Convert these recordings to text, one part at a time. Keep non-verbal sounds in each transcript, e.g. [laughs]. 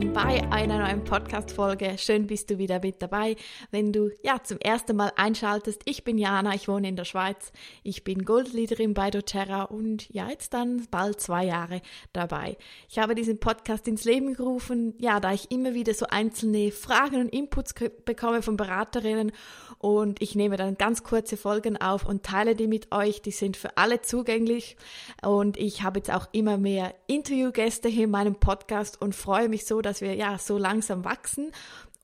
willkommen bei einer neuen Podcast-Folge. Schön bist du wieder mit dabei. Wenn du ja zum ersten Mal einschaltest, ich bin Jana, ich wohne in der Schweiz. Ich bin Goldleaderin bei doTERRA und ja, jetzt dann bald zwei Jahre dabei. Ich habe diesen Podcast ins Leben gerufen, ja, da ich immer wieder so einzelne Fragen und Inputs bekomme von Beraterinnen und ich nehme dann ganz kurze Folgen auf und teile die mit euch. Die sind für alle zugänglich und ich habe jetzt auch immer mehr Interviewgäste hier in meinem Podcast und freue mich so, dass wir ja so langsam wachsen.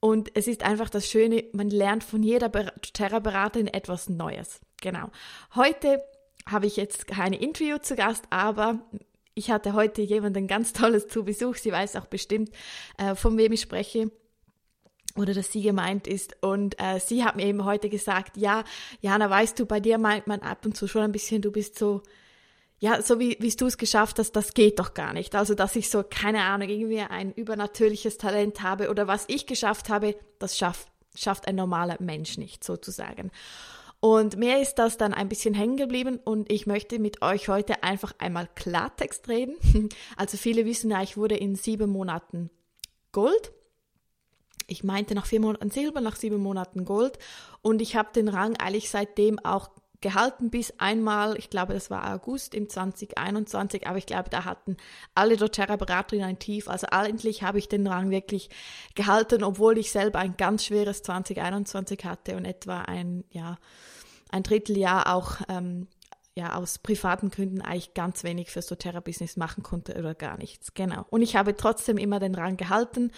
Und es ist einfach das Schöne, man lernt von jeder Terra-Beraterin etwas Neues. Genau. Heute habe ich jetzt keine Interview zu Gast, aber ich hatte heute jemanden ganz Tolles zu Besuch. Sie weiß auch bestimmt, äh, von wem ich spreche oder dass sie gemeint ist. Und äh, sie hat mir eben heute gesagt, ja, Jana, weißt du, bei dir meint man ab und zu schon ein bisschen, du bist so, ja, so wie, wie du es geschafft hast, das geht doch gar nicht. Also, dass ich so, keine Ahnung, irgendwie ein übernatürliches Talent habe oder was ich geschafft habe, das schafft, schafft ein normaler Mensch nicht, sozusagen. Und mir ist das dann ein bisschen hängen geblieben und ich möchte mit euch heute einfach einmal Klartext reden. [laughs] Also viele wissen ja, ich wurde in sieben Monaten Gold ich meinte nach vier Monaten Silber, nach sieben Monaten Gold und ich habe den Rang eigentlich seitdem auch gehalten bis einmal, ich glaube, das war August im 2021, aber ich glaube, da hatten alle doTERRA-Beraterinnen ein Tief. Also eigentlich habe ich den Rang wirklich gehalten, obwohl ich selber ein ganz schweres 2021 hatte und etwa ein, ja, ein Dritteljahr auch ähm, ja aus privaten Gründen eigentlich ganz wenig fürs doTERRA-Business machen konnte oder gar nichts. Genau. Und ich habe trotzdem immer den Rang gehalten.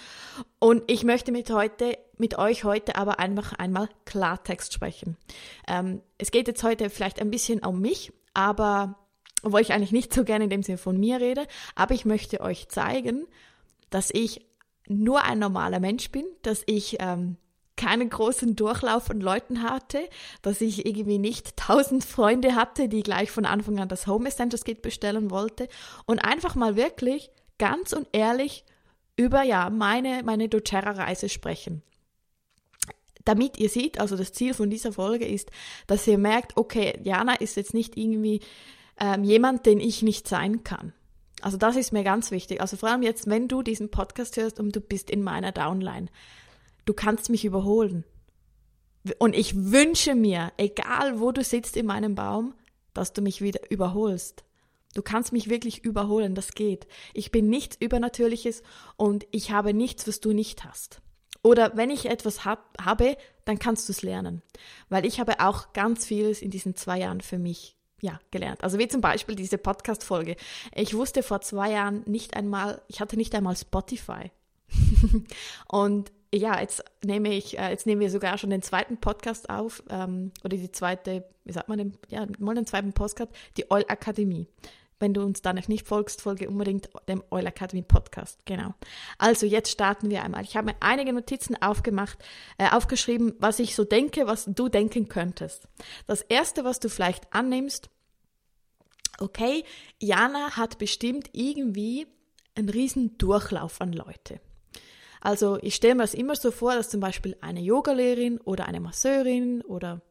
Und ich möchte mit heute, mit euch heute aber einfach einmal Klartext sprechen. Ähm, es geht jetzt heute vielleicht ein bisschen um mich, aber obwohl ich eigentlich nicht so gerne in dem Sinne von mir rede, aber ich möchte euch zeigen, dass ich nur ein normaler Mensch bin, dass ich ähm, keinen großen Durchlauf von Leuten hatte, dass ich irgendwie nicht [laughs] tausend Freunde hatte, die gleich von Anfang an das Home Essentials Kit bestellen wollte und einfach mal wirklich ganz und ehrlich über ja meine meine doTERRA Reise sprechen. Damit ihr seht, also das Ziel von dieser Folge ist, dass ihr merkt, okay, Jana ist jetzt nicht irgendwie ähm, jemand, den ich nicht sein kann. Also das ist mir ganz wichtig. Also vor allem jetzt, wenn du diesen Podcast hörst und du bist in meiner Downline du kannst mich überholen. Und ich wünsche mir, egal wo du sitzt in meinem Baum, dass du mich wieder überholst. Du kannst mich wirklich überholen, das geht. Ich bin nichts Übernatürliches und ich habe nichts, was du nicht hast. Oder wenn ich etwas hab, habe, dann kannst du es lernen. Weil ich habe auch ganz vieles in diesen zwei Jahren für mich ja, gelernt. Also wie zum Beispiel diese Podcast-Folge. Ich wusste vor zwei Jahren nicht einmal, ich hatte nicht einmal Spotify. [laughs] und ja, jetzt nehme ich, äh, jetzt nehmen wir sogar schon den zweiten Podcast auf, ähm, oder die zweite, wie sagt man, den, ja, mal den zweiten Podcast, die Oil Akademie. Wenn du uns da noch nicht folgst, folge unbedingt dem Oil Academy Podcast. Genau. Also jetzt starten wir einmal. Ich habe mir einige Notizen aufgemacht, äh, aufgeschrieben, was ich so denke, was du denken könntest. Das erste, was du vielleicht annimmst, okay, Jana hat bestimmt irgendwie einen riesen Durchlauf an Leute. Also ich stelle mir das immer so vor, dass zum Beispiel eine Yogalehrerin oder eine Masseurin oder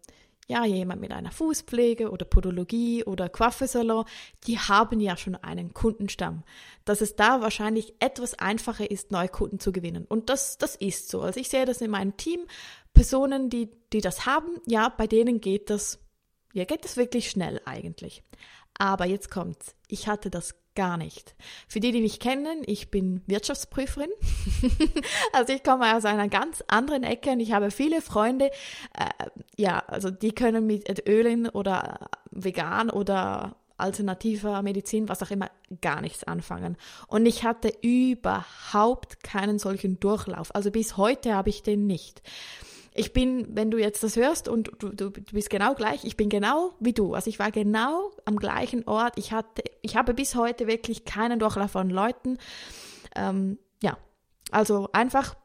ja, jemand mit einer Fußpflege oder Podologie oder Coiffesalon, die haben ja schon einen Kundenstamm. Dass es da wahrscheinlich etwas einfacher ist, neue Kunden zu gewinnen. Und das, das ist so. Also ich sehe das in meinem Team. Personen, die, die das haben, ja, bei denen geht das, ja, geht das wirklich schnell eigentlich. Aber jetzt kommt's. Ich hatte das gar nicht. Für die, die mich kennen, ich bin Wirtschaftsprüferin. [laughs] also ich komme aus einer ganz anderen Ecke und ich habe viele Freunde, äh, ja, also die können mit Ölen oder vegan oder alternativer Medizin, was auch immer, gar nichts anfangen. Und ich hatte überhaupt keinen solchen Durchlauf. Also bis heute habe ich den nicht ich bin, wenn du jetzt das hörst und du, du, du bist genau gleich, ich bin genau wie du. Also ich war genau am gleichen Ort. Ich hatte, ich habe bis heute wirklich keinen Durchlauf von Leuten. Ähm, ja, also einfach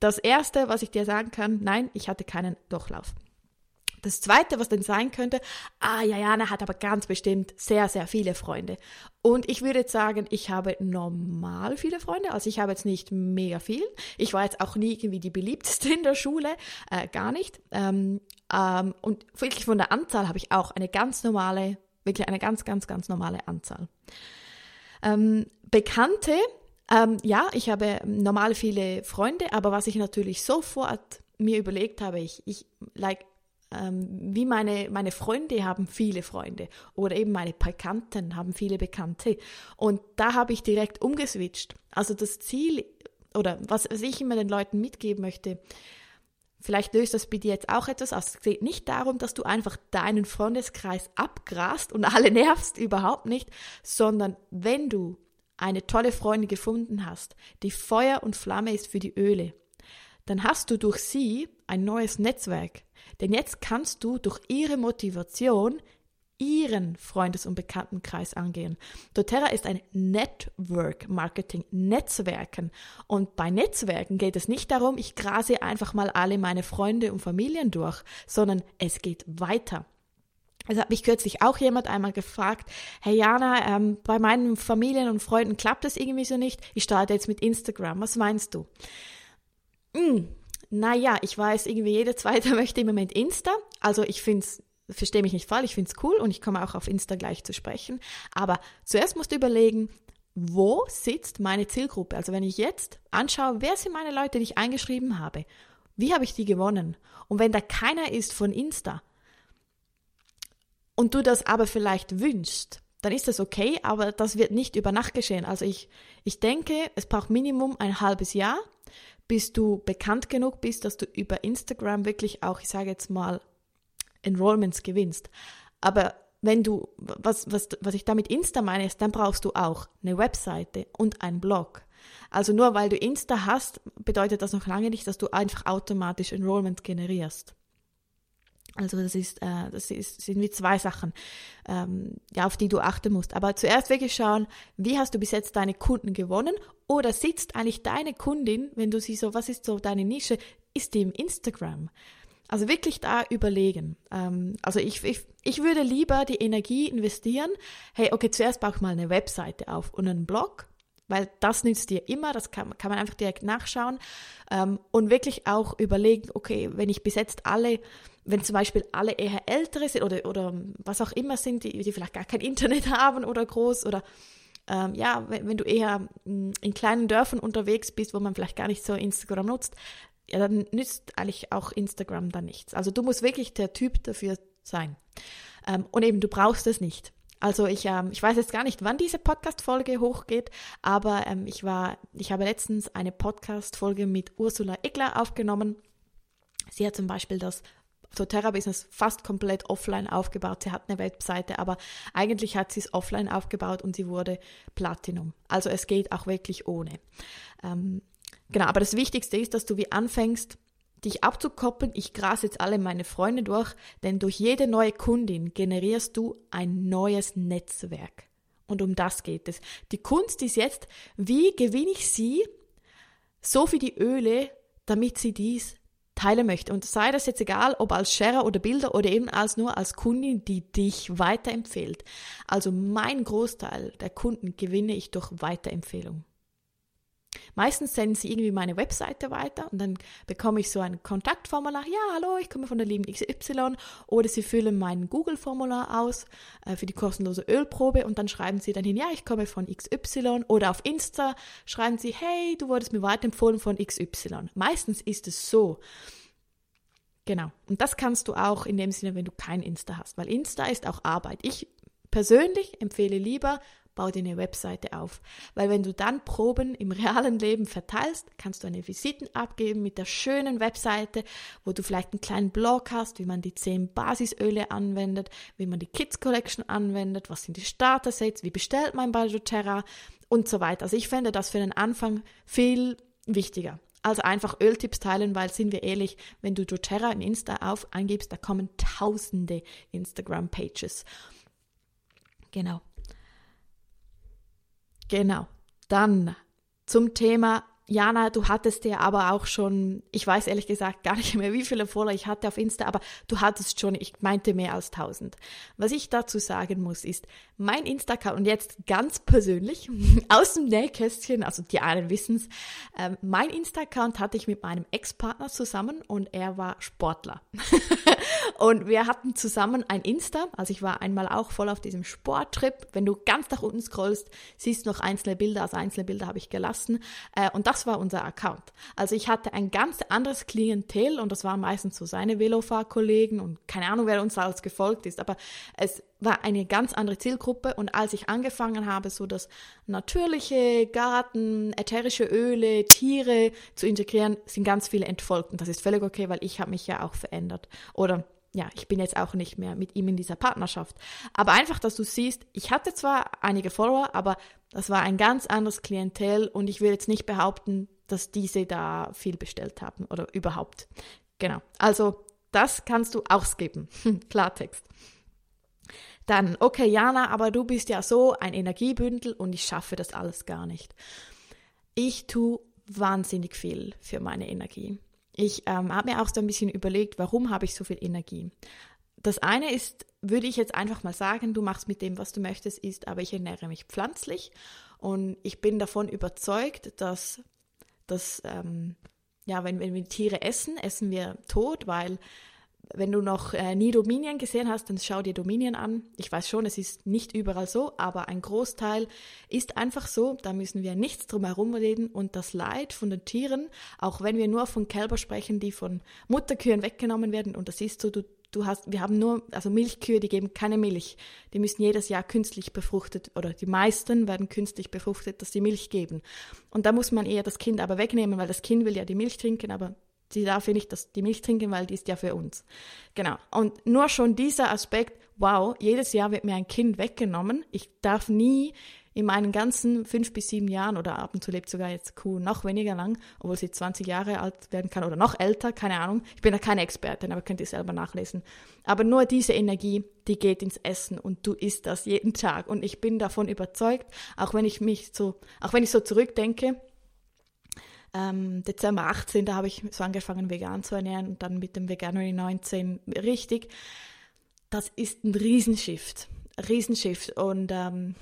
das Erste, was ich dir sagen kann, nein, ich hatte keinen Durchlauf. Das Zweite, was dann sein könnte, ah, Jana hat aber ganz bestimmt sehr, sehr viele Freunde. Und ich würde jetzt sagen, ich habe normal viele Freunde. Also ich habe jetzt nicht mega viel. Ich war jetzt auch nie irgendwie die beliebteste in der Schule, äh, gar nicht. Ähm, ähm, und wirklich von der Anzahl habe ich auch eine ganz normale, wirklich eine ganz, ganz, ganz normale Anzahl. Ähm, Bekannte Ähm, ja, ich habe normal viele Freunde, aber was ich natürlich sofort mir überlegt habe, ich, ich like, ähm, wie meine, meine Freunde haben viele Freunde oder eben meine Bekannten haben viele Bekannte. Und da habe ich direkt umgeswitcht. Also das Ziel oder was, was ich immer den Leuten mitgeben möchte, Vielleicht löst das bei dir jetzt auch etwas aus. Es geht nicht darum, dass du einfach deinen Freundeskreis abgrast und alle [laughs] nervst, überhaupt nicht, sondern wenn du eine tolle Freundin gefunden hast, die Feuer und Flamme ist für die Öle, dann hast du durch sie ein neues Netzwerk. Denn jetzt kannst du durch ihre Motivation ihren Freundes- und Bekanntenkreis angehen. doTERRA ist ein Network Marketing, Netzwerken. Und bei Netzwerken geht es nicht darum, ich grase einfach mal alle meine Freunde und Familien durch, sondern es geht weiter. Es hat mich kürzlich auch jemand einmal gefragt, hey Jana, ähm, bei meinen Familien und Freunden klappt das irgendwie so nicht. Ich starte jetzt mit Instagram. Was meinst du? Hm, naja, ich weiß, irgendwie jeder Zweite [laughs] möchte im Moment Insta. Also ich finde es verstehe mich nicht falsch, ich finde es cool und ich komme auch auf Insta gleich zu sprechen. Aber zuerst musst du überlegen, wo sitzt meine Zielgruppe? Also wenn ich jetzt anschaue, wer sind meine Leute, die ich eingeschrieben habe? Wie habe ich die gewonnen? Und wenn da keiner ist von Insta und du das aber vielleicht wünschst, dann ist das okay, aber das wird nicht über Nacht geschehen. Also ich, ich denke, es braucht Minimum ein halbes Jahr, bis du bekannt genug bist, dass du über Instagram wirklich auch, ich sage jetzt mal, Enrollments gewinnst. Aber wenn du, was, was, was ich damit Insta meine, ist, dann brauchst du auch eine Webseite und einen Blog. Also nur weil du Insta hast, bedeutet das noch lange nicht, dass du einfach automatisch Enrollment generierst. Also das ist, äh, das ist, sind wie zwei Sachen, ähm, ja, auf die du achten musst. Aber zuerst wirklich schauen, wie hast du bis jetzt deine Kunden gewonnen oder sitzt eigentlich deine Kundin, wenn du sie so, was ist so deine Nische, ist die im Instagram? Also wirklich da überlegen. Ähm, also ich, ich, ich würde lieber die Energie investieren. Hey, okay, zuerst baue ich mal eine Webseite auf und einen Blog, weil das nützt dir immer, das kann, kann man einfach direkt nachschauen. Ähm, und wirklich auch überlegen, okay, wenn ich bis jetzt alle, wenn zum Beispiel alle eher ältere sind oder, oder was auch immer sind, die, die vielleicht gar kein [laughs] Internet haben oder groß oder ähm, ja, wenn, wenn, du eher mm, in kleinen Dörfern unterwegs bist, wo man vielleicht gar nicht so Instagram nutzt, ja, dann nützt eigentlich auch Instagram dann nichts. Also du musst wirklich der Typ dafür sein. Ähm, und eben, du brauchst es nicht. Also ich, ähm, ich weiß jetzt gar nicht, wann diese Podcast-Folge hochgeht, aber ähm, ich war, ich habe letztens eine Podcast-Folge mit Ursula Egler aufgenommen. Sie hat zum Beispiel das doTERRA-Business fast komplett offline aufgebaut. Sie hat eine Webseite, aber eigentlich hat sie es offline aufgebaut und sie wurde Platinum. Also es geht auch wirklich ohne. Ähm, Genau, aber das Wichtigste ist, dass du wie anfängst, dich abzukoppeln. Ich grase jetzt alle meine Freunde durch, denn durch jede neue Kundin generierst du ein neues Netzwerk. Und um das geht es. Die Kunst ist jetzt, wie gewinne ich sie so für die Öle, damit sie dies teilen möchte. Und sei das jetzt egal, ob als Sharer oder Bilder oder eben als nur als Kundin, die dich weiterempfiehlt. Also mein Großteil der Kunden gewinne ich durch Weiterempfehlung. Meistens senden sie irgendwie meine Webseite weiter und dann bekomme ich so ein Kontaktformular. Ja, hallo, ich komme von der lieben XY. Oder sie füllen mein Google-Formular aus äh, für die kostenlose Ölprobe und dann schreiben sie dann hin, ja, ich komme von XY. Oder auf Insta schreiben sie, hey, du wurdest mir weiterempfohlen von XY. Meistens ist es so. Genau. Und das kannst du auch in dem Sinne, wenn du kein Insta hast, weil Insta ist auch Arbeit. Ich persönlich empfehle lieber bau dir eine Webseite auf. Weil wenn du dann Proben im [laughs] realen Leben verteilst, kannst du eine Visiten abgeben mit der schönen Webseite, wo du vielleicht einen kleinen Blog hast, wie man die zehn Basisöle anwendet, wie man die Kids Collection anwendet, was sind die Starter-Sets, wie bestellt man bei doTERRA und so weiter. Also ich fände das für den Anfang viel wichtiger. Also einfach Öltipps teilen, weil sind wir ehrlich, wenn du doTERRA in Insta auf eingibst, da kommen tausende Instagram-Pages. Genau. Genau. Dann zum Thema Jana, du hattest ja aber auch schon, ich weiß ehrlich gesagt gar nicht mehr, wie viele Follower ich hatte auf Insta, aber du hattest schon, ich meinte mehr als 1000. Was ich dazu sagen muss, ist, mein Insta-Account, und jetzt ganz persönlich, [laughs] aus dem Nähkästchen, also die einen wissen es, äh, mein Insta-Account hatte ich mit meinem Ex-Partner zusammen und er war Sportler. [laughs] und wir hatten zusammen ein Insta, also ich war einmal auch voll auf diesem Sporttrip. Wenn du ganz nach unten scrollst, siehst du noch einzelne Bilder, also einzelne Bilder habe ich gelassen. Äh, und das war unser Account. Also ich hatte ein ganz anderes Klientel und das waren meistens so seine Velofahrkollegen und keine Ahnung, wer uns alles gefolgt ist, aber es war eine ganz andere Zielgruppe. Und als ich angefangen habe, so das natürliche Garten, ätherische Öle, Tiere zu integrieren, sind ganz viele entfolgt. Und das ist völlig okay, weil ich habe mich ja auch verändert. Oder ja, ich bin jetzt auch nicht mehr mit ihm in dieser Partnerschaft. Aber einfach, dass du siehst, ich hatte zwar einige Follower, aber das war ein ganz anderes Klientel und ich will jetzt nicht behaupten, dass diese da viel bestellt haben oder überhaupt. Genau. Also, das kannst du ausgeben. [laughs] Klartext. Dann, okay, Jana, aber du bist ja so ein Energiebündel und ich schaffe das alles gar nicht. Ich tue wahnsinnig viel für meine Energie. Ich ähm, habe mir auch so ein bisschen überlegt, warum habe ich so viel Energie? Das eine ist, würde ich jetzt einfach mal sagen, du machst mit dem, was du möchtest, ist, aber ich ernähre mich pflanzlich und ich bin davon überzeugt, dass, dass ähm, ja, wenn, wenn wir Tiere essen, essen wir tot, weil wenn du noch äh, nie Dominion gesehen hast, dann schau dir Dominion an. Ich weiß schon, es ist nicht überall so, aber ein Großteil ist einfach so. Da müssen wir nichts drum herum reden. Und das Leid von den Tieren, auch wenn wir nur von Kälber sprechen, die von Mutterkühen weggenommen werden, und das ist so, du, du hast, wir haben nur, also Milchkühe, die geben keine Milch. Die müssen jedes Jahr künstlich befruchtet, oder die meisten werden künstlich befruchtet, dass sie Milch geben. Und da muss man eher das Kind aber wegnehmen, weil das Kind will ja die Milch trinken, aber sie darf ja nicht das, die Milch trinken, weil die ist ja für uns. Genau. Und nur schon dieser Aspekt, wow, jedes Jahr wird mir ein Kind weggenommen. Ich darf nie in meinen ganzen fünf bis sieben Jahren oder ab und zu lebt sogar jetzt Kuh noch weniger lang, obwohl sie 20 Jahre alt werden kann oder noch älter, keine Ahnung. Ich bin da keine Expertin, aber könnt ihr selber nachlesen. Aber nur diese Energie, die geht ins Essen und du isst das jeden Tag. Und ich bin davon überzeugt, auch wenn ich mich so, auch wenn ich so zurückdenke, ähm, Dezember 18, da habe ich so angefangen, vegan zu ernähren und dann mit dem Veganuary 19 richtig. Das ist ein Riesenshift. Riesenshift. Und ähm,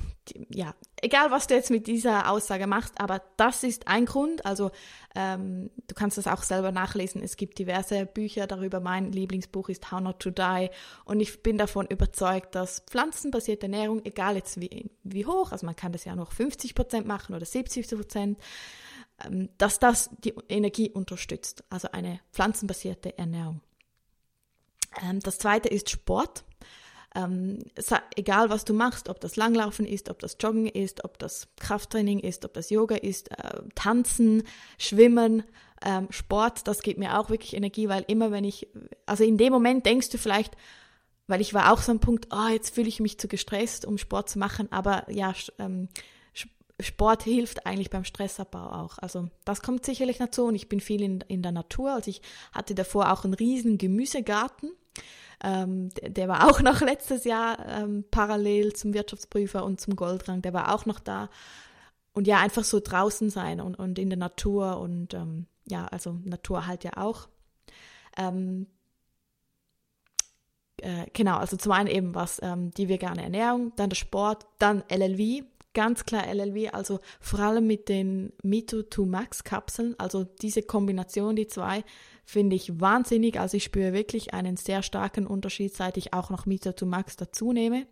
ja, egal was du jetzt mit dieser Aussage machst, aber das ist ein Grund. Also ähm, du kannst das auch selber nachlesen. Es gibt diverse Bücher darüber. Mein Lieblingsbuch ist How Not to Die. Und ich bin davon überzeugt, dass pflanzenbasierte Ernährung, egal jetzt wie, wie hoch, also man kann das ja noch 50 Prozent machen oder 70 Prozent, dass das die Energie unterstützt, also eine pflanzenbasierte Ernährung. Ähm, das zweite ist Sport. Ähm, egal was du machst, ob das Langlaufen ist, ob das Joggen ist, ob das Krafttraining ist, ob das Yoga ist, äh, Tanzen, Schwimmen, Sport, das gibt mir auch wirklich Energie, weil immer wenn ich, also in dem Moment denkst du vielleicht, weil ich war auch so ein Punkt, oh, jetzt fühle ich mich zu gestresst, um Sport zu machen, aber ja, ähm, Sport hilft eigentlich beim Stressabbau auch. Also das kommt sicherlich dazu und ich bin viel in, in der Natur. Also ich hatte davor auch einen riesen Gemüsegarten. Ähm, der, der, war auch [laughs] noch letztes Jahr ähm, parallel zum Wirtschaftsprüfer und zum Goldrang. Der war auch noch da. Und ja, einfach so draußen sein und, und in der Natur und ähm, ja, also Natur halt ja auch. Ähm, äh, genau, also zum einen eben was ähm, die vegane Ernährung, dann der Sport, dann LLV, ganz klar LLW, also vor allem mit den Mito 2 Max Kapseln, also diese Kombination, die zwei, finde ich wahnsinnig. Also ich spüre wirklich einen sehr starken Unterschied, seit ich auch noch Mito 2 Max dazu nehme.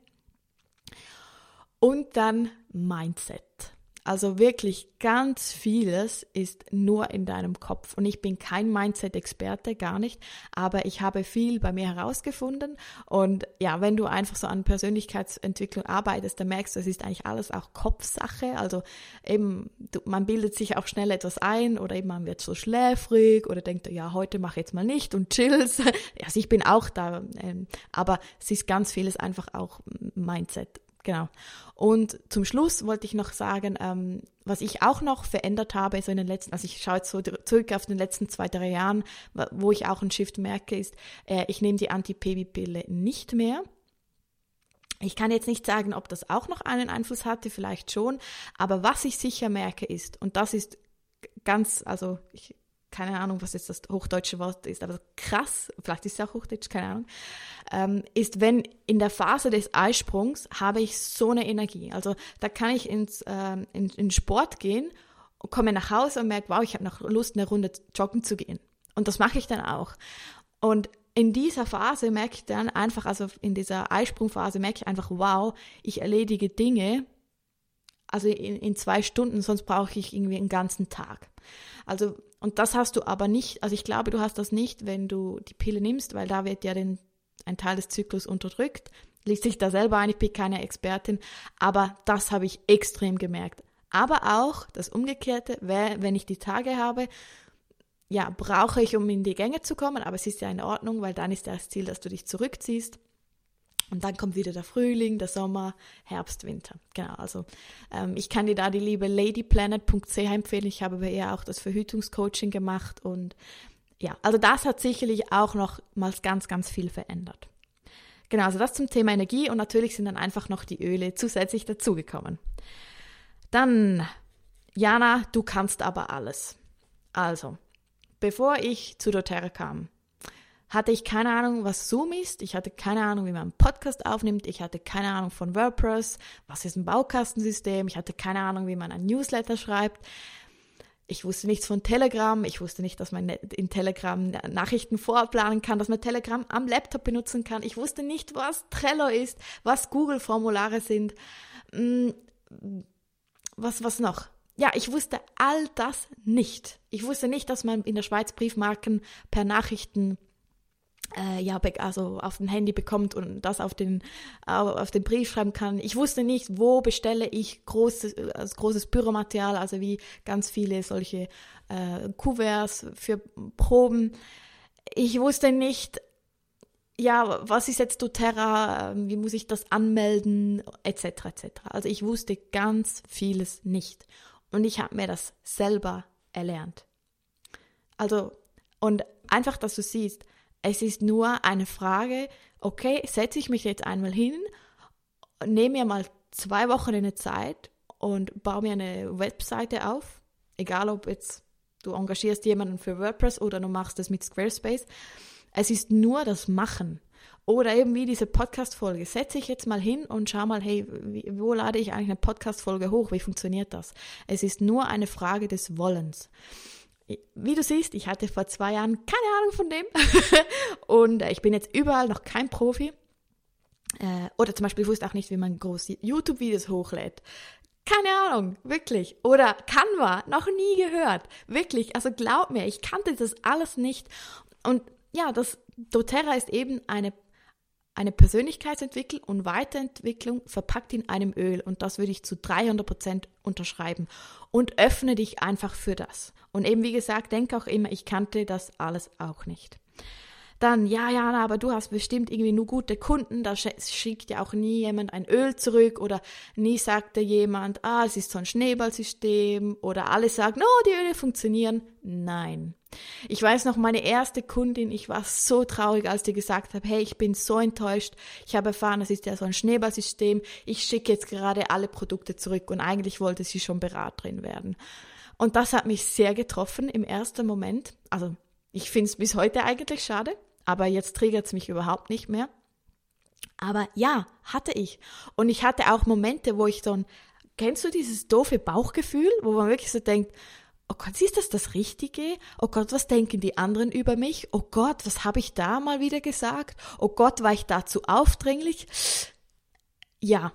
Und dann Mindset. Also wirklich ganz vieles ist nur in deinem Kopf. Und ich bin kein Mindset-Experte, gar nicht. Aber ich habe viel bei mir herausgefunden. Und ja, wenn du einfach so an Persönlichkeitsentwicklung arbeitest, dann merkst du, es ist eigentlich alles auch Kopfsache. Also eben, du, man bildet sich auch schnell etwas ein oder eben man wird so schläfrig oder denkt, ja, heute mache ich jetzt mal nicht und chills. [laughs] Also ich bin auch da. Ähm, aber es ist ganz vieles einfach auch Mindset. Genau. Und zum Schluss wollte ich noch sagen, ähm, was ich auch noch verändert habe, so in den letzten, also ich schaue jetzt so zurück auf den letzten zwei, drei Jahren, wo ich auch einen Shift merke, ist, äh, ich nehme die Anti-Baby-Pille nicht mehr. Ich kann jetzt nicht sagen, ob das auch noch einen Einfluss hatte, vielleicht schon, aber was ich sicher merke ist, und das ist ganz, also ich, keine Ahnung, was jetzt das hochdeutsche Wort ist, aber krass, vielleicht ist es auch hochdeutsch, keine Ahnung, ähm, ist, wenn in der Phase des Eisprungs habe ich so eine Energie. Also da kann ich ins, ähm, in, in Sport gehen komme nach Hause und merke, wow, ich habe noch Lust, eine Runde joggen zu gehen. Und das mache ich dann auch. Und in dieser Phase merke ich dann einfach, also in dieser Eisprungphase merke ich einfach, wow, ich erledige Dinge, also in, in zwei Stunden, sonst brauche ich irgendwie einen ganzen Tag. Also, und das hast du aber nicht, also ich glaube, du hast das nicht, wenn du die Pille nimmst, weil da wird ja den, ein Teil des Zyklus unterdrückt. Liest sich da selber ein, ich bin keine Expertin, aber das habe ich extrem gemerkt. Aber auch das Umgekehrte, wenn ich die Tage habe, ja, brauche ich, um in die Gänge zu kommen, aber es ist ja in Ordnung, weil dann ist das Ziel, dass du dich zurückziehst. Und dann kommt wieder der Frühling, der Sommer, Herbst, Winter. Genau, also ähm, ich kann dir da die liebe ladyplanet.ch empfehlen. Ich habe bei ihr auch das Verhütungscoaching gemacht und ja, also das hat sicherlich auch noch mal ganz, ganz viel verändert. Genau, also das zum Thema Energie und natürlich sind dann einfach noch die Öle zusätzlich dazugekommen. Dann, Jana, du kannst aber alles. Also, bevor ich zu doTERRA kam, hatte ich keine Ahnung, was Zoom ist. Ich hatte keine Ahnung, wie man einen Podcast aufnimmt. Ich hatte keine Ahnung von WordPress. Was ist ein Baukastensystem? Ich hatte keine Ahnung, wie man ein Newsletter schreibt. Ich wusste nichts von Telegram. Ich wusste nicht, dass man in Telegram Nachrichten vorplanen kann, dass man Telegram am Laptop benutzen kann. Ich wusste nicht, was Trello ist, was Google-Formulare sind. Mm, was, was noch? Ja, ich wusste all das nicht. Ich wusste nicht, dass man in der Schweiz Briefmarken per Nachrichten äh, ja, also auf dem Handy bekommt und das auf den, auf den Brief schreiben kann. Ich wusste nicht, wo bestelle ich großes, also großes Büromaterial, also wie ganz viele solche äh, Kuverts für Proben. Ich wusste nicht, ja, was ist jetzt doTERRA, wie muss ich das anmelden, etc., etc. Also ich wusste ganz vieles nicht. Und ich habe mir das selber erlernt. Also, und einfach, dass du siehst, es ist nur eine Frage, okay, setze ich mich jetzt einmal hin, nehme mir mal zwei Wochen eine Zeit und baue mir eine Webseite auf, egal ob jetzt du engagierst jemanden für WordPress oder du machst das mit Squarespace. Es ist nur das Machen. Oder eben wie diese Podcast-Folge. Setze ich jetzt mal hin und schau mal, hey, wo lade ich eigentlich eine Podcast-Folge hoch? Wie funktioniert das? Es ist nur eine Frage des Wollens wie du siehst, ich hatte vor zwei Jahren keine Ahnung von dem [laughs] und äh, ich bin jetzt überall noch kein Profi. Äh, oder zum Beispiel, wusste auch nicht, wie man große YouTube-Videos hochlädt. Keine Ahnung, wirklich. Oder Canva, noch nie gehört. Wirklich, also glaub mir, ich kannte das alles nicht. Und ja, das doTERRA ist eben eine eine Persönlichkeitsentwicklung und Weiterentwicklung verpackt in einem Öl und das würde ich zu 300 Prozent unterschreiben und öffne dich einfach für das. Und eben wie gesagt, denke auch immer, ich kannte das alles auch nicht. Dann, ja, ja, aber du hast bestimmt irgendwie nur gute Kunden, da schickt ja auch nie jemand ein Öl zurück oder nie sagt dir jemand, ah, es ist so ein Schneeballsystem oder alle sagen, oh, die Öle funktionieren. Nein. Ich weiß noch, meine erste Kundin, ich war so traurig, als die gesagt hat, hey, ich bin so enttäuscht. Ich habe erfahren, das ist ja so ein Schneeballsystem. Ich schicke jetzt gerade alle Produkte zurück und eigentlich wollte sie schon Beraterin werden. Und das hat mich sehr getroffen im ersten Moment. Also ich finde es bis heute eigentlich schade, aber jetzt triggert es mich überhaupt nicht mehr. Aber ja, hatte ich. Und ich hatte auch Momente, wo ich ein, kennst du dieses doofe Bauchgefühl, wo man wirklich so denkt, oh Gott, ist das das Richtige? Oh Gott, was denken die anderen über mich? Oh Gott, was habe ich da mal wieder gesagt? Oh Gott, war ich da zu aufdringlich? Ja.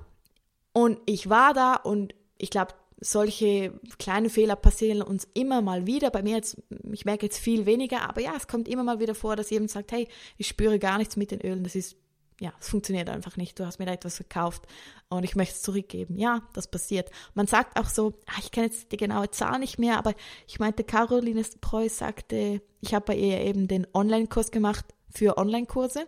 Und ich war da und ich glaube, solche kleinen Fehler passieren uns immer mal wieder. Bei mir jetzt, ich merke jetzt viel weniger, aber ja, es kommt immer mal wieder vor, dass jemand sagt, hey, ich spüre gar nichts mit den Ölen, das ist, ja, es funktioniert einfach nicht. Du hast mir da etwas verkauft und ich möchte es zurückgeben. Ja, das passiert. Man sagt auch so, ah, ich kenne jetzt die genaue Zahl nicht mehr, aber ich meinte, Caroline Preuß sagte, ich habe bei ihr eben den Online-Kurs gemacht für Online-Kurse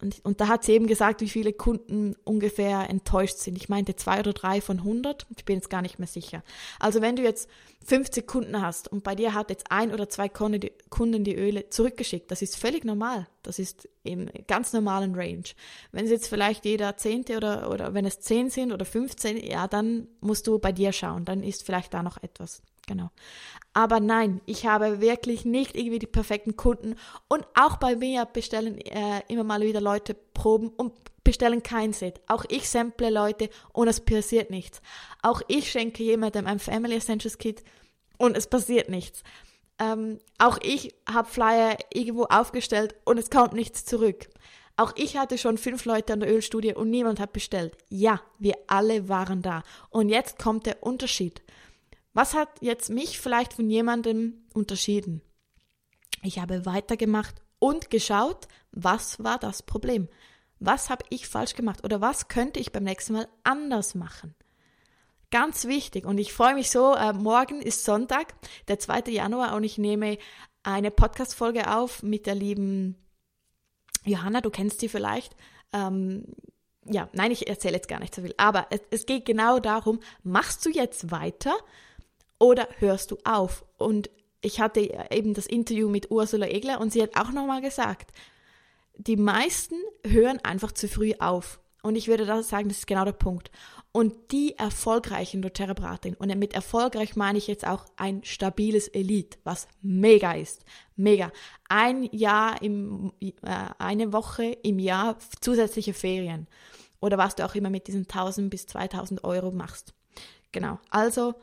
und, und da hat sie eben gesagt, wie viele Kunden ungefähr enttäuscht sind. Ich meinte zwei oder drei von 100. Ich bin jetzt gar nicht mehr sicher. Also wenn du jetzt 50 Kunden hast und bei dir hat jetzt ein oder zwei Kunden die Öle zurückgeschickt, das ist völlig normal. Das ist im ganz normalen Range. Wenn es jetzt vielleicht jeder Zehnte oder, oder wenn es zehn sind oder 15, ja, dann musst du bei dir schauen. Dann ist vielleicht da noch etwas. Genau. Aber nein, ich habe wirklich nicht irgendwie die perfekten Kunden. Und auch bei mir bestellen äh, immer mal wieder Leute Proben und bestellen kein Set. Auch ich sample Leute und es passiert nichts. Auch ich schenke jemandem ein Family Essentials Kit und es passiert nichts. Ähm, auch ich habe Flyer irgendwo aufgestellt und es kommt nichts zurück. Auch ich hatte schon fünf Leute an der Ölstudie und niemand hat bestellt. Ja, wir alle waren da. Und jetzt kommt der Unterschied. Was hat jetzt mich vielleicht von jemandem unterschieden? Ich habe weitergemacht und geschaut, was war das Problem? Was habe ich falsch gemacht oder was könnte ich beim nächsten Mal anders machen? Ganz wichtig und ich freue mich so, äh, morgen ist Sonntag, der 2. Januar und ich nehme eine Podcast-Folge auf mit der lieben Johanna, du kennst sie vielleicht. Ähm, ja, nein, ich erzähle jetzt gar nicht so viel, aber es, es geht genau darum, machst du jetzt weiter oder hörst du auf? Und ich hatte eben das Interview mit Ursula Egler und sie hat auch nochmal gesagt, die meisten hören einfach zu früh auf. Und ich würde da sagen, das ist genau der Punkt. Und die erfolgreichen doTERRA-Beraterin, und mit erfolgreich meine ich jetzt auch ein stabiles Elite, was mega ist. Mega. Ein Jahr im, äh, eine Woche im Jahr zusätzliche Ferien. Oder was du auch immer mit diesen 1000 bis 2000 Euro machst. Genau. Also,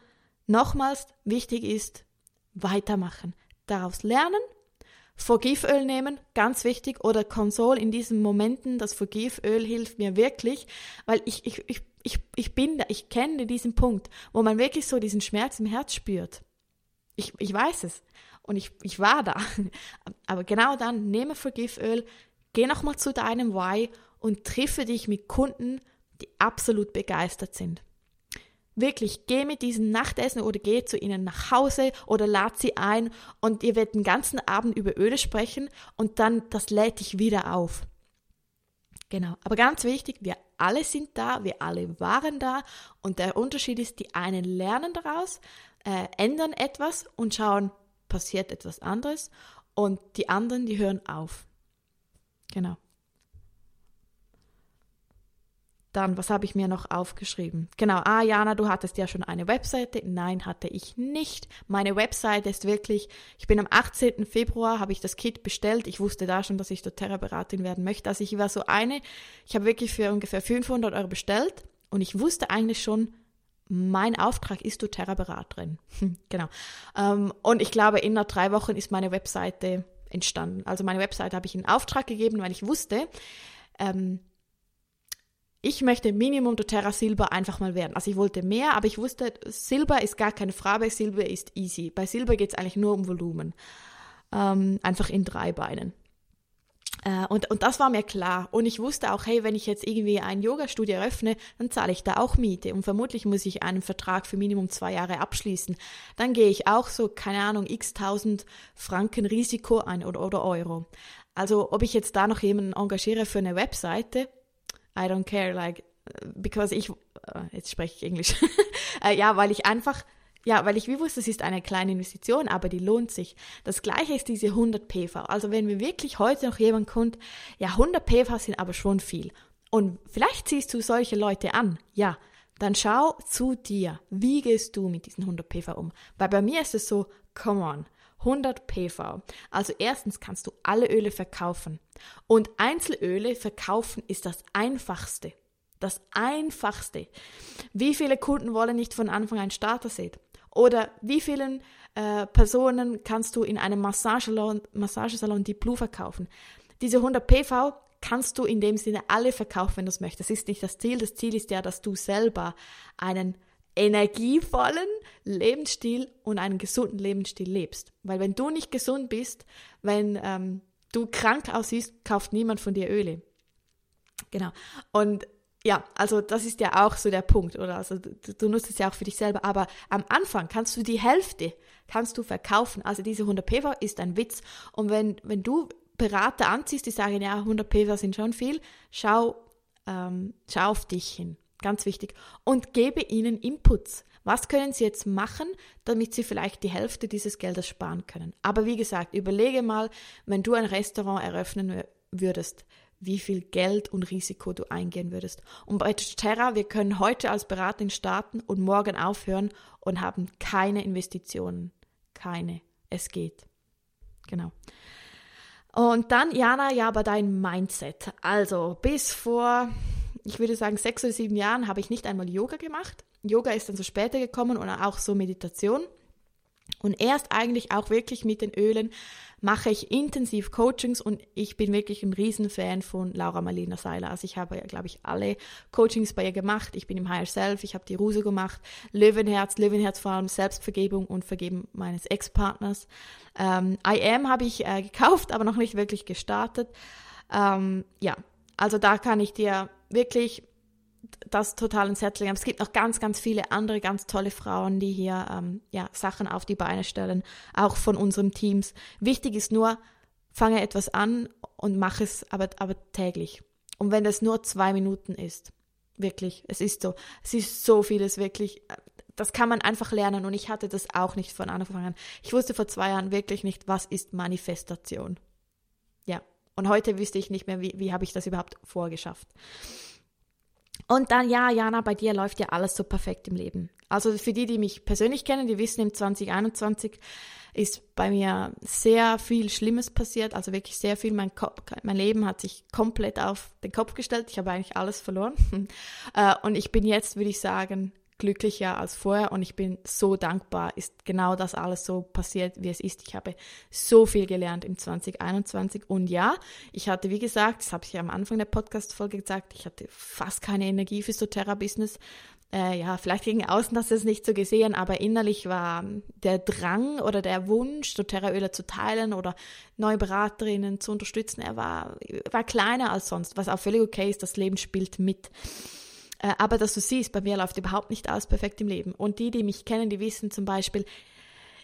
nochmals, wichtig ist, weitermachen. Daraus lernen Vergiföl nehmen, ganz wichtig, oder Konsol in diesen Momenten, das Vergiföl hilft mir wirklich, weil ich, ich, ich, ich, ich bin da, ich kenne diesen Punkt, wo man wirklich so diesen Schmerz im Herz spürt. Ich, ich weiß es und ich, ich war da. [laughs] Aber genau dann nehme Vergiföl, geh nochmal zu deinem Why und triffe dich mit Kunden, die absolut begeistert sind. Wirklich, geh mit diesen Nachtessen oder geh zu ihnen nach Hause oder lad sie ein und ihr werdet den ganzen Abend über Öle sprechen und dann das lädt dich wieder auf. Genau, aber ganz wichtig, wir alle sind da, wir alle waren da und der Unterschied ist, die einen lernen daraus, äh, ändern etwas und schauen, passiert etwas anderes und die anderen, die hören auf. Genau. Dann, was habe ich mir noch aufgeschrieben? Genau, ah, Jana, du hattest ja schon eine Webseite. Nein, hatte ich nicht. Meine Webseite ist wirklich, ich bin am 18. Februar, habe ich das Kit bestellt. Ich wusste da schon, dass ich doTERRA-Beraterin werden möchte. Also ich war so eine, ich habe wirklich für ungefähr 500 Euro bestellt und ich wusste eigentlich schon, mein Auftrag ist doTERRA-Beraterin. [laughs] genau. Ähm, und ich glaube, in nach drei Wochen ist meine Webseite entstanden. Also meine Webseite habe ich in Auftrag gegeben, weil ich wusste, ähm, ich möchte Minimum doTERRA Silber einfach mal werden. Also ich wollte mehr, aber ich wusste, Silber ist gar keine Frage, Silber ist easy. Bei Silber geht es eigentlich nur um Volumen. Ähm, einfach in drei Beinen. Äh, und, und das war mir klar. Und ich wusste auch, hey, wenn ich jetzt irgendwie ein Yoga-Studio eröffne, dann zahle ich da auch Miete. Und vermutlich muss ich einen Vertrag für Minimum zwei Jahre abschließen. Dann gehe ich auch so, keine Ahnung, x tausend Franken Risiko ein oder, oder Euro. Also ob ich jetzt da noch jemanden engagiere für eine Webseite, I don't care, like, because ich, uh, jetzt spreche ich Englisch, uh, [laughs] ja, weil ich einfach, ja, weil ich wie wusste, es ist eine kleine Investition, aber die lohnt sich. Das gleiche ist diese 100 PV. Also wenn mir wirklich heute noch jemand kommt, ja, 100 PV sind aber schon viel. Und vielleicht ziehst du solche Leute an, ja, dann schau zu dir. Wie gehst du mit diesen 100 PV um? Weil bei mir ist es so, come on, 100 PV. Also erstens kannst du alle Öle verkaufen. Und Einzelöle verkaufen ist das einfachste. Das einfachste. Wie viele Kunden wollen nicht von Anfang ein Starter-Set? Oder wie vielen äh, Personen kannst du in einem Massagesalon, Massagesalon die Blue verkaufen? Diese 100 PV kannst du in dem Sinne alle verkaufen, wenn du es möchtest. Das ist nicht das Ziel. Das Ziel ist ja, dass du selber einen energievollen Lebensstil und einen gesunden Lebensstil lebst. Weil wenn du nicht gesund bist, wenn ähm, du krank aussiehst, kauft niemand von dir Öle. Genau. Und ja, also das ist ja auch so der Punkt, oder? Also du, du, nutzt es ja auch für dich selber, aber am Anfang kannst du die Hälfte kannst du verkaufen. Also diese 100 PV ist ein Witz. Und wenn, wenn du Berater anziehst, die sagen, ja, 100 PV sind schon viel, schau, ähm, schau auf dich hin. Ganz wichtig. Und gebe ihnen Inputs. Was können sie jetzt machen, damit sie vielleicht die Hälfte dieses Geldes sparen können? Aber wie gesagt, überlege mal, wenn du ein Restaurant eröffnen würdest, wie viel Geld und Risiko du eingehen würdest. Und bei Terra, wir können heute als Beraterin starten und morgen aufhören und haben keine Investitionen. Keine. Es geht. Genau. Und dann, Jana, ja, aber dein Mindset. Also, bis vor, ich würde sagen, sechs oder sieben Jahren habe ich nicht einmal Yoga gemacht. Yoga ist dann so später gekommen und auch so Meditation. Und erst eigentlich auch wirklich mit den Ölen mache ich intensiv Coachings und ich bin wirklich ein Riesenfan von Laura Marlena Seiler. Also ich habe, glaube ich, alle Coachings bei ihr gemacht. Ich bin im Higher Self, ich habe die Ruse gemacht, Löwenherz, Löwenherz vor allem Selbstvergebung und Vergeben meines Ex-Partners. Ähm, I Am habe ich äh, gekauft, aber noch nicht wirklich gestartet. Ähm, ja, also da kann ich dir wirklich das total ins Herz legen. Aber es gibt noch ganz, ganz viele andere ganz tolle Frauen, die hier ähm, ja, Sachen auf die Beine stellen, auch von unseren Teams. Wichtig ist nur, fange etwas an und mach es aber, aber täglich. Und wenn das nur zwei Minuten ist, wirklich, es ist so, es ist so vieles wirklich, das kann man einfach lernen und ich hatte das auch nicht von Anfang an. Ich wusste vor zwei Jahren wirklich nicht, was ist Manifestation. Ja, und heute wüsste ich nicht mehr, wie, wie habe ich das überhaupt vorgeschafft. Und dann, ja, Jana, bei dir läuft ja alles so perfekt im Leben. Also für die, die mich persönlich kennen, die wissen, im 2021 ist bei mir sehr viel Schlimmes passiert, also wirklich sehr viel. Mein, Kopf, mein Leben hat sich komplett auf den Kopf gestellt. Ich habe eigentlich alles verloren. [laughs] Äh, und ich bin jetzt, würde ich sagen, glücklicher als vorher und ich bin so dankbar, ist genau das alles so passiert, wie es ist. Ich habe so viel gelernt im 2021 und ja, ich hatte, wie gesagt, das habe ich am Anfang der Podcast-Folge gesagt, ich hatte fast keine Energie für so Terra-Business. Äh, ja, vielleicht gegen außen hast du es nicht so gesehen, aber innerlich war der Drang oder der Wunsch, so Terraöle zu teilen oder neue Beraterinnen zu unterstützen, er war, war kleiner als sonst, was auch völlig okay ist, das Leben spielt mit. Äh, aber dass du siehst, bei mir läuft überhaupt nicht alles perfekt im Leben. Und die, die mich kennen, die wissen zum Beispiel,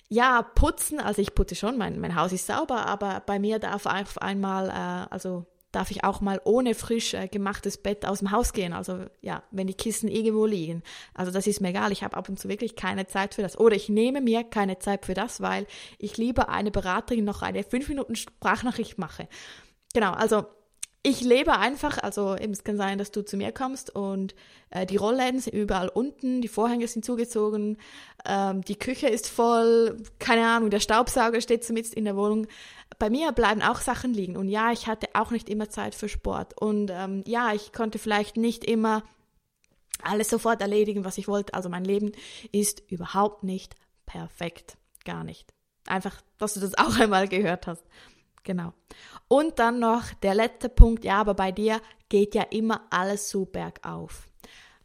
ja, putzen, also ich putze schon, mein, mein Haus ist sauber, aber bei mir darf auf einmal, äh, also darf ich auch mal ohne frisch äh, gemachtes Bett aus dem Haus gehen. Also ja, wenn die Kissen irgendwo liegen. Also das ist mir egal. Ich habe ab und zu wirklich keine Zeit für das. Oder ich nehme mir keine Zeit für das, weil ich lieber eine Beraterin noch eine 5 Minuten Sprachnachricht mache. Genau, also ich lebe einfach, also eben, es kann sein, dass du zu mir kommst und äh, die Rollläden sind überall unten, die Vorhänge sind zugezogen, ähm, die Küche ist voll, keine Ahnung, der Staubsauger steht zumindest in der Wohnung. Bei mir bleiben auch Sachen liegen und ja, ich hatte auch nicht immer Zeit für Sport und ähm, ja, ich konnte vielleicht nicht immer alles sofort erledigen, was ich wollte. Also mein Leben ist überhaupt nicht perfekt, gar nicht. Einfach, dass du das auch [laughs] einmal gehört hast. Genau. Und dann noch der letzte Punkt, ja, aber bei dir geht ja immer alles so bergauf.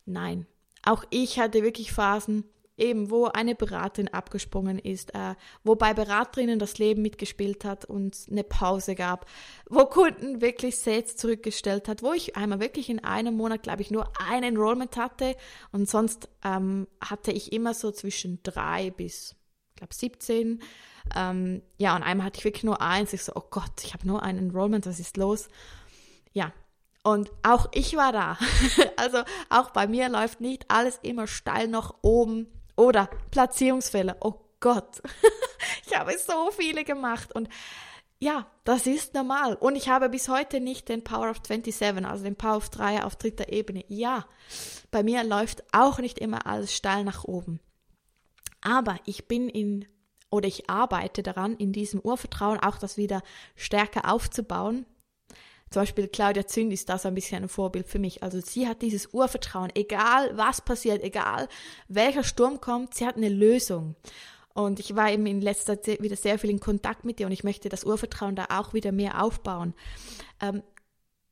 Nein, auch ich hatte wirklich Phasen, eben wo eine Beraterin abgesprungen ist, äh, wo bei Beraterinnen das Leben mitgespielt hat und eine Pause gab, wo Kunden wirklich Sets zurückgestellt hat, wo ich einmal wirklich in einem Monat, glaube ich, nur ein Enrollment hatte und sonst ähm, hatte ich immer so zwischen drei bis, glaube, 17 ähm, ja, und einmal hatte ich wirklich nur eins. Ich so, oh Gott, ich habe nur ein Enrollment, was ist los? Ja, und auch ich war da. [laughs] also auch bei mir läuft nicht alles immer steil nach oben. Oder Platzierungsfehler. Oh Gott. [laughs] ich habe so viele gemacht. Und ja, das ist normal. Und ich habe bis heute nicht den Power of 27, also den Power of 3 auf dritter Ebene. Ja, bei mir läuft auch nicht immer alles steil nach oben. Aber ich bin in oder ich arbeite daran, in diesem Urvertrauen auch das wieder stärker aufzubauen. Zum Beispiel Claudia Zünd ist so ein bisschen ein Vorbild für mich. Also sie hat dieses Urvertrauen, egal was passiert, egal welcher Sturm kommt, sie hat eine Lösung. Und ich war eben in letzter Zeit wieder sehr viel in Kontakt mit ihr und ich möchte das Urvertrauen da auch wieder mehr aufbauen. Ähm,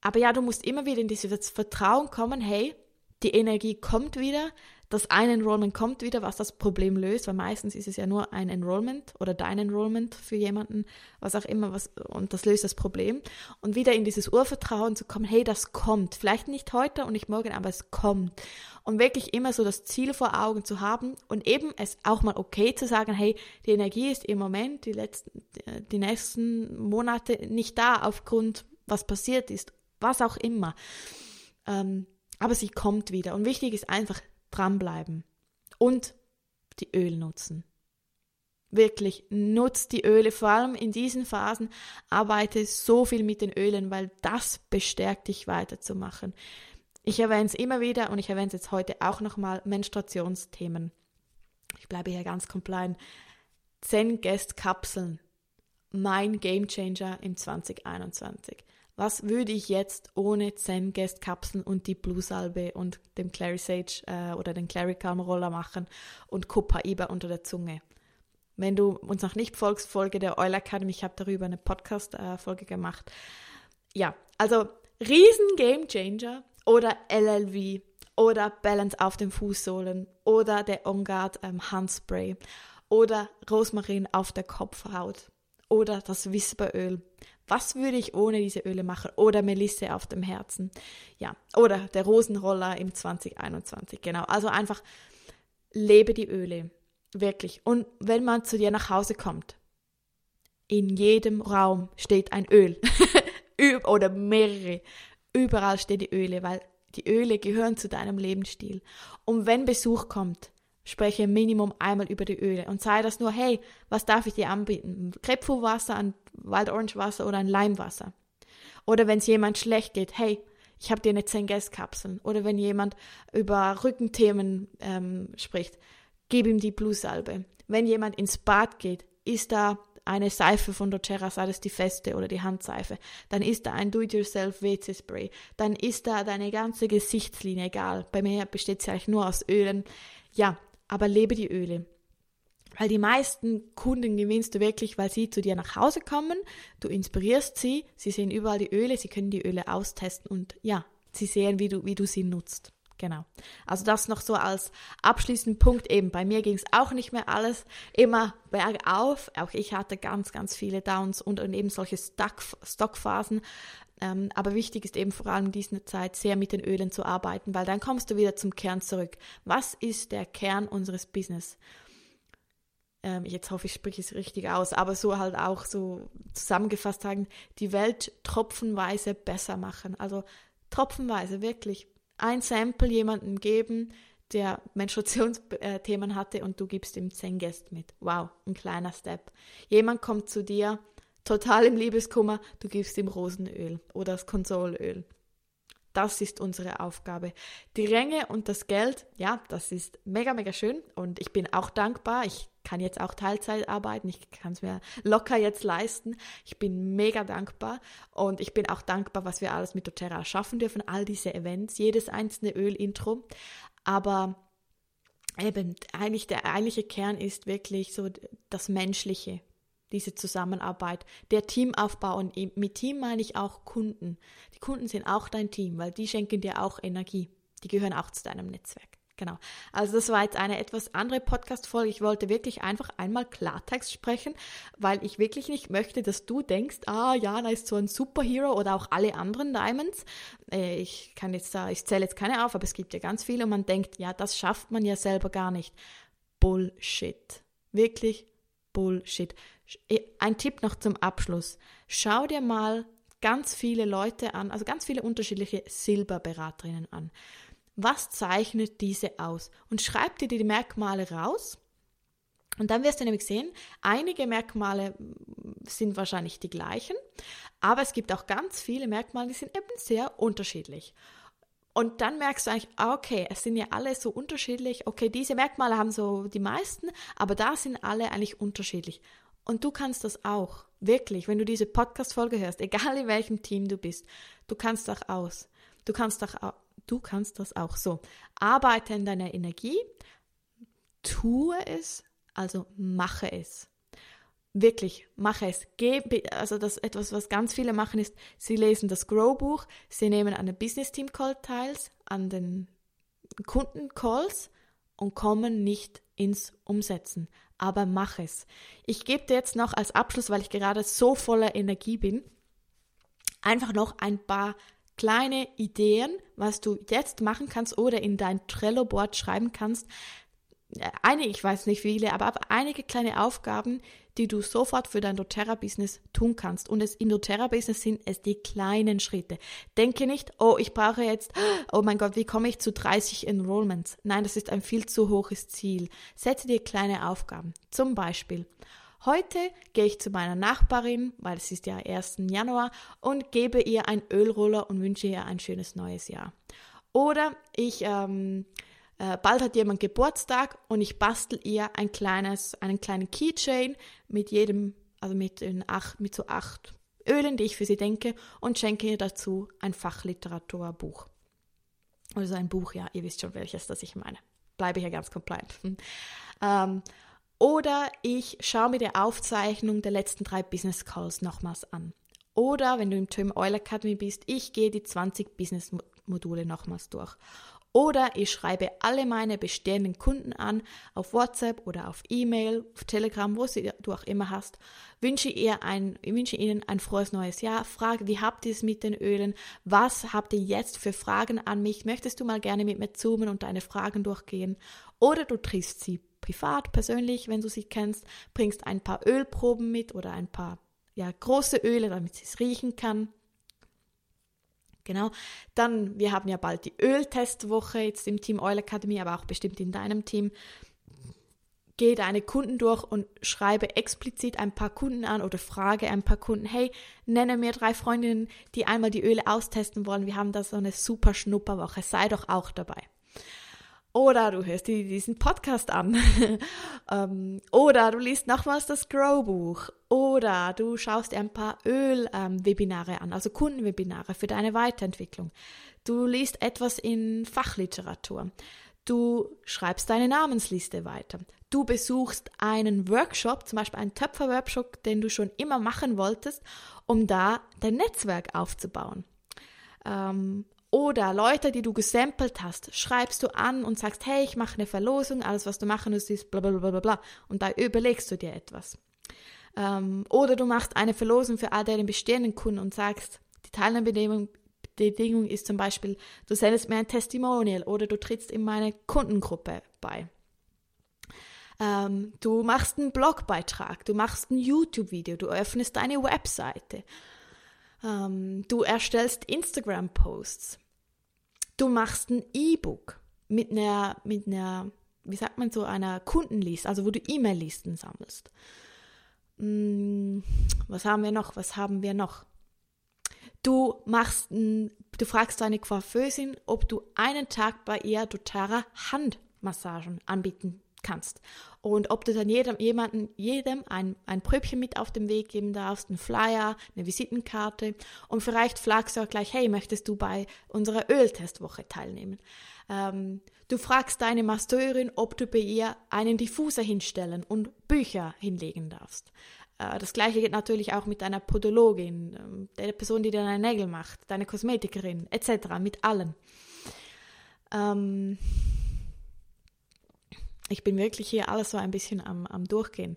aber ja, du musst immer wieder in dieses Vertrauen kommen, hey, die Energie kommt wieder, das ein Enrollment kommt wieder, was das Problem löst, weil meistens ist es ja nur ein Enrollment oder dein Enrollment für jemanden, was auch immer, was, und das löst das Problem. Und wieder in dieses Urvertrauen zu kommen, hey, das kommt. Vielleicht nicht heute und nicht morgen, aber es kommt. Und wirklich immer so das Ziel vor Augen zu haben und eben es auch mal okay zu sagen, hey, die Energie ist im Moment, die letzten, die nächsten Monate nicht da aufgrund, was passiert ist, was auch immer. Ähm, aber sie kommt wieder. Und wichtig ist einfach, dranbleiben und die Öl nutzen. Wirklich, nutzt die Öle, vor allem in diesen Phasen, arbeite so viel mit den Ölen, weil das bestärkt dich weiterzumachen. Ich erwähne es immer wieder und ich erwähne es jetzt heute auch nochmal, Menstruationsthemen. Ich bleibe hier ganz compliant. Zen-Guest-Kapseln, mein Gamechanger im 2021. Was würde ich jetzt ohne Zen-Guest-Kapseln und die Blue-Salbe und dem Clary Sage äh, oder den Clary Calm Roller machen und Copaiba unter der Zunge? Wenn du uns noch nicht folgst, Folge der Oil Academy, ich habe darüber eine Podcast-Folge gemacht. Ja, also riesen Game Changer oder LLV oder Balance auf den Fußsohlen oder der On Guard ähm, Handspray oder Rosmarin auf der Kopfhaut oder das Whisperöl. Was würde ich ohne diese Öle machen? Oder Melisse auf dem Herzen. Ja, oder der Rosenroller im 2021. Genau. Also einfach lebe die Öle. Wirklich. Und wenn man zu dir nach Hause kommt, in jedem Raum steht ein Öl. [laughs] Oder mehrere. Überall stehen die Öle, weil die Öle gehören zu deinem Lebensstil. Und wenn Besuch kommt, spreche Minimum einmal über die Öle und sei das nur, hey, was darf ich dir anbieten? Grapefruitwasser, ein Wild-Orange-Wasser oder ein Leimwasser? Oder wenn es jemand schlecht geht, hey, ich habe dir eine 10 Kapseln. Oder wenn jemand über Rückenthemen ähm, spricht, gib ihm die Blutsalbe. Wenn jemand ins Bad geht, ist da eine Seife von doTERRA, sei das die feste oder die Handseife, dann ist da ein Do-it-yourself WC-Spray, dann ist da deine ganze Gesichtslinie, egal, bei mir besteht sie eigentlich nur aus Ölen. Ja, aber lebe die Öle. Weil die meisten Kunden gewinnst du wirklich, weil sie zu dir nach Hause kommen, du inspirierst sie, sie sehen überall die Öle, sie können die Öle austesten und ja, sie sehen, wie du, wie du sie nutzt. Genau. Also das noch so als abschließenden Punkt eben. Bei mir ging es auch nicht mehr alles immer bergauf. Auch ich hatte ganz, ganz viele Downs und, und eben solche Stockphasen. Ähm, aber wichtig ist eben vor allem in dieser Zeit sehr mit den Ölen zu arbeiten, weil dann kommst du wieder zum Kern zurück. Was ist der Kern unseres Business? Ähm, jetzt hoffe ich, spreche es richtig aus, aber so halt auch so zusammengefasst sagen, die Welt tropfenweise besser machen. Also tropfenweise, wirklich. Ein Sample jemandem geben, der Menstruationsthemen [laughs] hatte und du gibst ihm zehn Gäste mit. Wow, ein kleiner Step. Jemand kommt zu dir total im Liebeskummer, du gibst ihm Rosenöl oder das Konsolöl. Das ist unsere Aufgabe. Die Ränge und das Geld, ja, das ist mega, mega schön und ich bin auch dankbar. Ich kann jetzt auch Teilzeit arbeiten, ich kann es mir locker jetzt leisten. Ich bin mega dankbar und ich bin auch dankbar, was wir alles mit doTERRA schaffen dürfen, all diese Events, jedes einzelne Öl-Intro. Aber eben, eigentlich der eigentliche Kern ist wirklich so das Menschliche, diese Zusammenarbeit, der Teamaufbau und mit Team meine ich auch Kunden. Die Kunden sind auch dein Team, weil die schenken dir auch Energie. Die gehören auch zu deinem Netzwerk. Genau. Also das war jetzt eine etwas andere Podcast-Folge. Ich wollte wirklich einfach einmal Klartext sprechen, weil ich wirklich nicht möchte, dass du denkst, ah, Jana ist so ein Superhero oder auch alle anderen Diamonds. Äh, ich kann jetzt da, ich zähle jetzt keine auf, aber es gibt ja ganz viele und man denkt, ja, das schafft man ja selber gar nicht. Bullshit. Wirklich Bullshit. Eh, ein Tipp noch zum Abschluss. Schau dir mal ganz viele Leute an, also ganz viele unterschiedliche Silberberaterinnen an. Was zeichnet diese aus? Und schreib dir die Merkmale raus. Und dann wirst du nämlich sehen, einige Merkmale sind wahrscheinlich die gleichen, aber es gibt auch ganz viele Merkmale, die sind eben sehr unterschiedlich. Und dann merkst du eigentlich, ah, okay, es sind ja alle so unterschiedlich. Okay, diese Merkmale haben so die meisten, aber da sind alle eigentlich unterschiedlich. Und du kannst das auch. Wirklich, wenn du diese Podcast-Folge hörst, egal in welchem Team du bist, du kannst das aus. Du kannst das, du kannst das auch so. Arbeite in deiner Energie, tue es, also mache es. Wirklich, mache es. Geh, also das etwas, was ganz viele machen, ist, sie lesen das Grow-Buch, sie nehmen an den Business-Team-Call teils, an den Kunden-Calls und kommen nicht ins Umsetzen. Aber mach es. Ich gebe dir jetzt noch als Abschluss, weil ich gerade so voller Energie bin, einfach noch ein paar kleine Ideen, was du jetzt machen kannst oder in dein Trello-Board schreiben kannst, einige, ich weiß nicht viele, aber, einige kleine Aufgaben, die du sofort für dein doTERRA-Business tun kannst. Und es, im doTERRA-Business sind es die kleinen Schritte. Denke nicht, oh, ich brauche jetzt, oh mein Gott, wie komme ich zu 30 Enrollments? Nein, das ist ein viel zu hohes Ziel. Setze dir kleine Aufgaben. Zum Beispiel, Heute gehe ich zu meiner Nachbarin, weil es ist ja 1. Januar, und gebe ihr ein Ölroller und wünsche ihr ein schönes neues Jahr. Oder ich ähm, äh, bald hat jemand Geburtstag und ich bastel ihr ein kleines, einen kleinen Keychain mit jedem, also mit, in acht, mit so acht Ölen, die ich für sie denke, und schenke ihr dazu ein Fachliteraturbuch. Also ein Buch, ja, ihr wisst schon welches, das ich meine. Bleibe hier ganz compliant. ähm, oder ich schaue mir die Aufzeichnung der letzten drei Business Calls nochmals an. Oder wenn du im Team Oil Academy bist, ich gehe die 20 Business Module nochmals durch. Oder ich schreibe alle meine bestehenden Kunden an auf WhatsApp oder auf E-Mail, auf Telegram, wo du auch immer hast. Wünsche, ihr ein, wünsche Ihnen ein frohes neues Jahr. Frage, wie habt ihr es mit den Ölen? Was habt ihr jetzt für Fragen an mich? Möchtest du mal gerne mit mir zoomen und deine Fragen durchgehen? Oder du triffst sie privat, persönlich, wenn du sie kennst, bringst ein paar Ölproben mit oder ein paar ja, große Öle, damit sie es riechen kann. Genau. Dann, wir haben ja bald die Öltestwoche jetzt im Team Oil Academy, aber auch bestimmt in deinem Team. Gehe deine Kunden durch und schreibe explizit ein paar Kunden an oder frage ein paar Kunden, hey, nenne mir drei Freundinnen, die einmal die Öle austesten wollen. Wir haben da so eine super Schnupperwoche. Sei doch auch dabei. Oder du hörst dir diesen Podcast an. [laughs] ähm, oder du liest nochmals das Grow-Buch. Oder du schaust dir ein paar Öl-Webinare ähm, an, also Kundenwebinare für deine Weiterentwicklung. Du liest etwas in Fachliteratur. Du schreibst deine Namensliste weiter. Du besuchst einen Workshop, zum Beispiel einen Töpfer-Workshop, den du schon immer machen wolltest, um da dein Netzwerk aufzubauen. Ähm, oder Leute, die du gesampelt hast, schreibst du an und sagst, hey, ich mache eine Verlosung, alles, was du machen musst, ist bla bla bla bla Und da überlegst du dir etwas. Ähm, oder du machst eine Verlosung für all deine bestehenden Kunden und sagst, die Teilnahmebedingung Bedingung ist zum Beispiel, du sendest mir ein Testimonial oder du trittst in meine Kundengruppe bei. Ähm, du machst einen Blogbeitrag, du machst ein YouTube-Video, du öffnest deine Webseite, ähm, du erstellst Instagram-Posts, Du machst ein E-Book mit einer, mit einer, wie sagt man so, einer Kundenliste, also wo du E-Mail-Listen sammelst. Hm, was haben wir noch? Was haben wir noch? Du machst ein, du fragst deine Coiffeusin, ob du einen Tag bei ihr doTERRA Handmassagen anbieten kannst. Und ob du dann jedem, jemanden, jedem ein, ein Pröbchen mit auf den Weg geben darfst, einen Flyer, eine Visitenkarte. Und vielleicht fragst du auch gleich, hey, möchtest du bei unserer Öltestwoche teilnehmen? Ähm, du fragst deine Masteurin, ob du bei ihr einen Diffuser hinstellen und Bücher hinlegen darfst. Äh, das gleiche geht natürlich auch mit deiner Podologin, ähm, der Person, die deine Nägel macht, deine Kosmetikerin, etc., mit allen. Ähm, ich bin wirklich hier alles so ein bisschen am, am Durchgehen.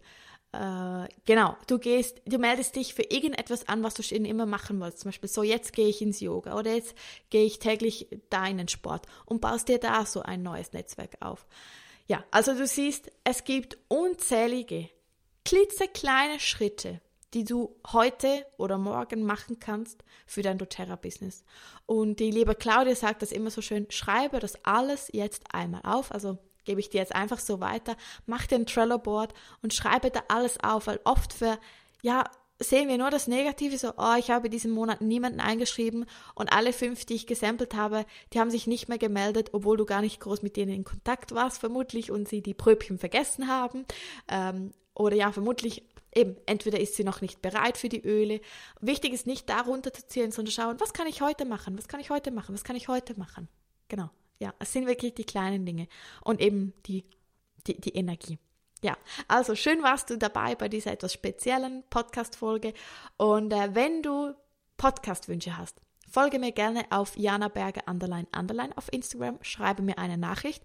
Äh, genau, du gehst, du meldest dich für irgendetwas an, was du schon immer machen wolltest. Zum Beispiel so, jetzt gehe ich ins Yoga oder jetzt gehe ich täglich deinen Sport und baust dir da so ein neues Netzwerk auf. Ja, also du siehst, es gibt unzählige, klitzekleine Schritte, die du heute oder morgen machen kannst für dein doTERRA-Business. Und die liebe Claudia sagt das immer so schön, schreibe das alles jetzt einmal auf, also gebe ich dir jetzt einfach so weiter. Mach dir ein Trello-Board und schreibe da alles auf, weil oft für, ja, sehen wir nur das Negative, so, oh, ich habe diesen Monat niemanden eingeschrieben und alle fünf, die ich gesampelt habe, die haben sich nicht mehr gemeldet, obwohl du gar nicht groß mit denen in Kontakt warst, vermutlich, und sie die Pröbchen vergessen haben. Ähm, oder ja, vermutlich eben, entweder ist sie noch nicht bereit für die Öle. Wichtig ist nicht darunter zu ziehen, sondern schauen, was kann ich heute machen? Was kann ich heute machen? Was kann ich heute machen? Genau. Ja, es sind wirklich die kleinen Dinge und eben die, die, die Energie. Ja, also schön warst du dabei bei dieser etwas speziellen Podcast-Folge. Und äh, wenn du Podcast-Wünsche hast, folge mir gerne auf Jana Berger Underline Underline auf Instagram, schreibe mir eine Nachricht.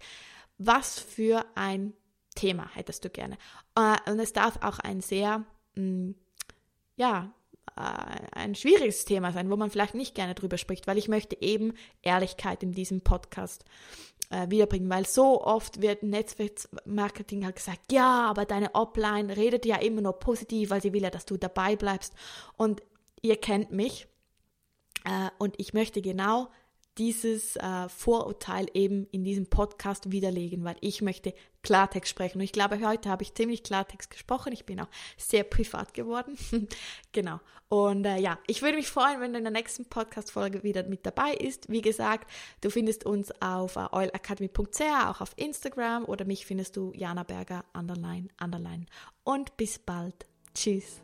Was für ein Thema hättest du gerne? Äh, und es darf auch ein sehr, mh, mm, ja, ein schwieriges Thema sein, wo man vielleicht nicht gerne drüber spricht, weil ich möchte eben Ehrlichkeit in diesem Podcast äh, wiederbringen, weil so oft wird Netzwerkmarketing halt gesagt, ja, aber deine Offline redet ja immer nur positiv, weil sie will ja, dass du dabei bleibst. Und ihr kennt mich äh, und ich möchte genau dieses äh, Vorurteil eben in diesem Podcast widerlegen, weil ich möchte Klartext sprechen. Und ich glaube, heute habe ich ziemlich Klartext gesprochen. Ich bin auch sehr privat geworden. [laughs] genau. Und äh, ja, ich würde mich freuen, wenn du in der nächsten Podcast-Folge wieder mit dabei ist. Wie gesagt, du findest uns auf äh, oilacademy.ch, auch auf Instagram oder mich findest du Jana Berger, underline, underline. Und bis bald. Tschüss.